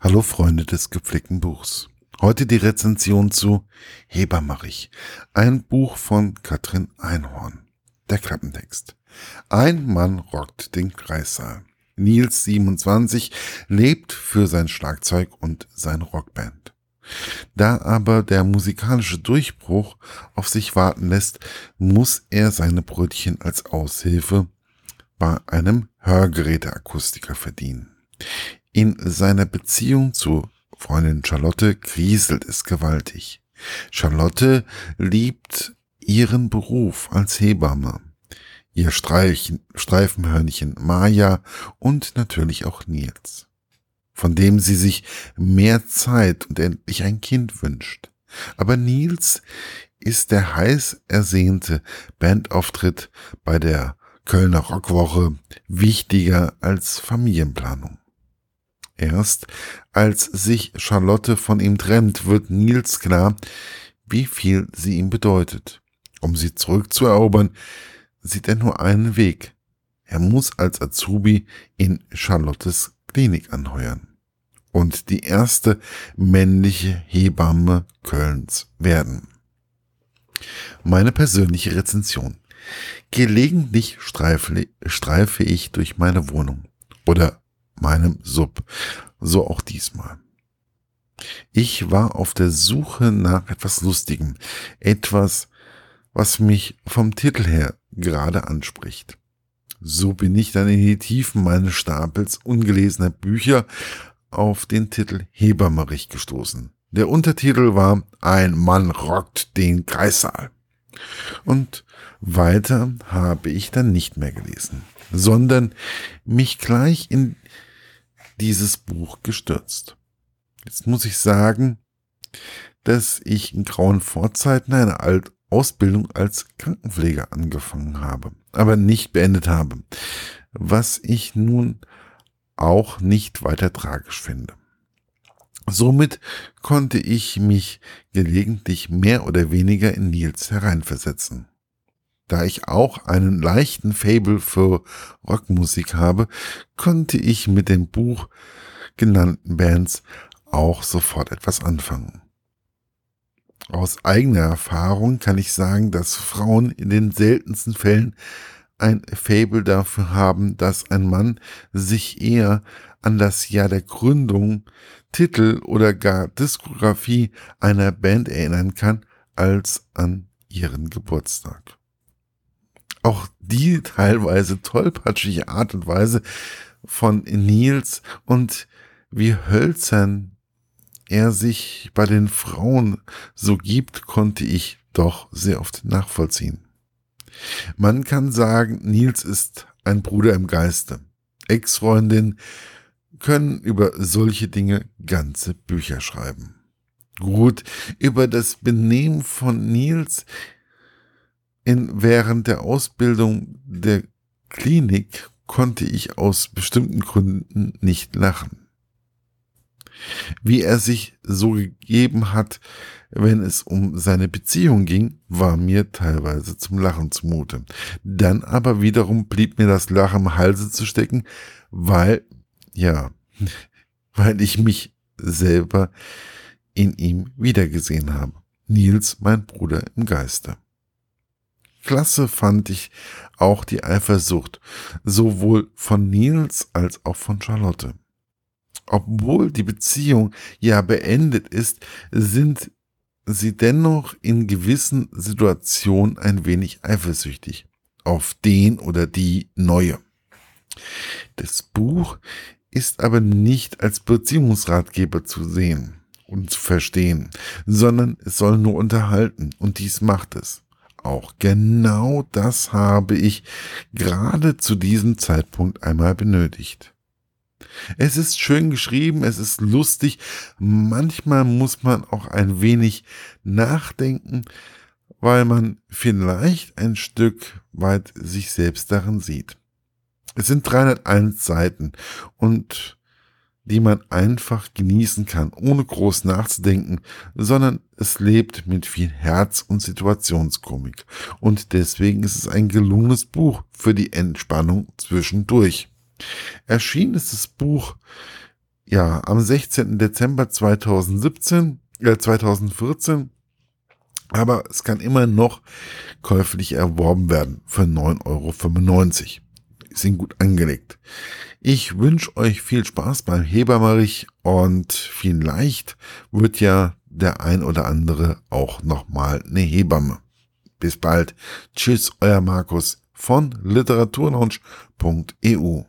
Hallo Freunde des gepflegten Buchs. Heute die Rezension zu Hebermarich, ein Buch von Katrin Einhorn. Der Klappentext. Ein Mann rockt den Kreissaal. Nils 27 lebt für sein Schlagzeug und seine Rockband. Da aber der musikalische Durchbruch auf sich warten lässt, muss er seine Brötchen als Aushilfe bei einem Hörgeräteakustiker verdienen. In seiner Beziehung zu Freundin Charlotte kriselt es gewaltig. Charlotte liebt ihren Beruf als Hebamme, ihr Streichen, Streifenhörnchen Maya und natürlich auch Nils, von dem sie sich mehr Zeit und endlich ein Kind wünscht. Aber Nils ist der heiß ersehnte Bandauftritt bei der Kölner Rockwoche wichtiger als Familienplanung. Erst als sich Charlotte von ihm trennt, wird Nils klar, wie viel sie ihm bedeutet. Um sie zurückzuerobern, sieht er nur einen Weg. Er muss als Azubi in Charlottes Klinik anheuern und die erste männliche Hebamme Kölns werden. Meine persönliche Rezension. Gelegentlich streife, streife ich durch meine Wohnung oder meinem Sub. So auch diesmal. Ich war auf der Suche nach etwas Lustigem, etwas, was mich vom Titel her gerade anspricht. So bin ich dann in die Tiefen meines Stapels ungelesener Bücher auf den Titel Hebermerich gestoßen. Der Untertitel war Ein Mann rockt den Kreissaal. Und weiter habe ich dann nicht mehr gelesen, sondern mich gleich in dieses Buch gestürzt. Jetzt muss ich sagen, dass ich in grauen Vorzeiten eine Alt Ausbildung als Krankenpfleger angefangen habe, aber nicht beendet habe, was ich nun auch nicht weiter tragisch finde. Somit konnte ich mich gelegentlich mehr oder weniger in Nils hereinversetzen. Da ich auch einen leichten Fable für Rockmusik habe, konnte ich mit den Buch genannten Bands auch sofort etwas anfangen. Aus eigener Erfahrung kann ich sagen, dass Frauen in den seltensten Fällen ein Fable dafür haben, dass ein Mann sich eher an das Jahr der Gründung, Titel oder gar Diskografie einer Band erinnern kann, als an ihren Geburtstag auch die teilweise tollpatschige Art und Weise von Nils und wie hölzern er sich bei den Frauen so gibt, konnte ich doch sehr oft nachvollziehen. Man kann sagen, Nils ist ein Bruder im Geiste. Ex-Freundinnen können über solche Dinge ganze Bücher schreiben. Gut, über das Benehmen von Nils in, während der Ausbildung der Klinik konnte ich aus bestimmten Gründen nicht lachen. Wie er sich so gegeben hat, wenn es um seine Beziehung ging, war mir teilweise zum Lachen zumute. Dann aber wiederum blieb mir das Lachen im Halse zu stecken, weil, ja, weil ich mich selber in ihm wiedergesehen habe. Nils, mein Bruder im Geiste. Klasse fand ich auch die Eifersucht, sowohl von Nils als auch von Charlotte. Obwohl die Beziehung ja beendet ist, sind sie dennoch in gewissen Situationen ein wenig eifersüchtig auf den oder die neue. Das Buch ist aber nicht als Beziehungsratgeber zu sehen und zu verstehen, sondern es soll nur unterhalten und dies macht es auch. Genau das habe ich gerade zu diesem Zeitpunkt einmal benötigt. Es ist schön geschrieben, es ist lustig, manchmal muss man auch ein wenig nachdenken, weil man vielleicht ein Stück weit sich selbst darin sieht. Es sind 301 Seiten und die man einfach genießen kann, ohne groß nachzudenken, sondern es lebt mit viel Herz und Situationskomik. Und deswegen ist es ein gelungenes Buch für die Entspannung zwischendurch. Erschienen ist das Buch Ja, am 16. Dezember 2017, äh, 2014 aber es kann immer noch käuflich erworben werden für 9,95 Euro. Sind gut angelegt. Ich wünsche euch viel Spaß beim Hebermarich und vielleicht wird ja der ein oder andere auch nochmal eine Hebamme. Bis bald. Tschüss, euer Markus von literaturlaunch.eu.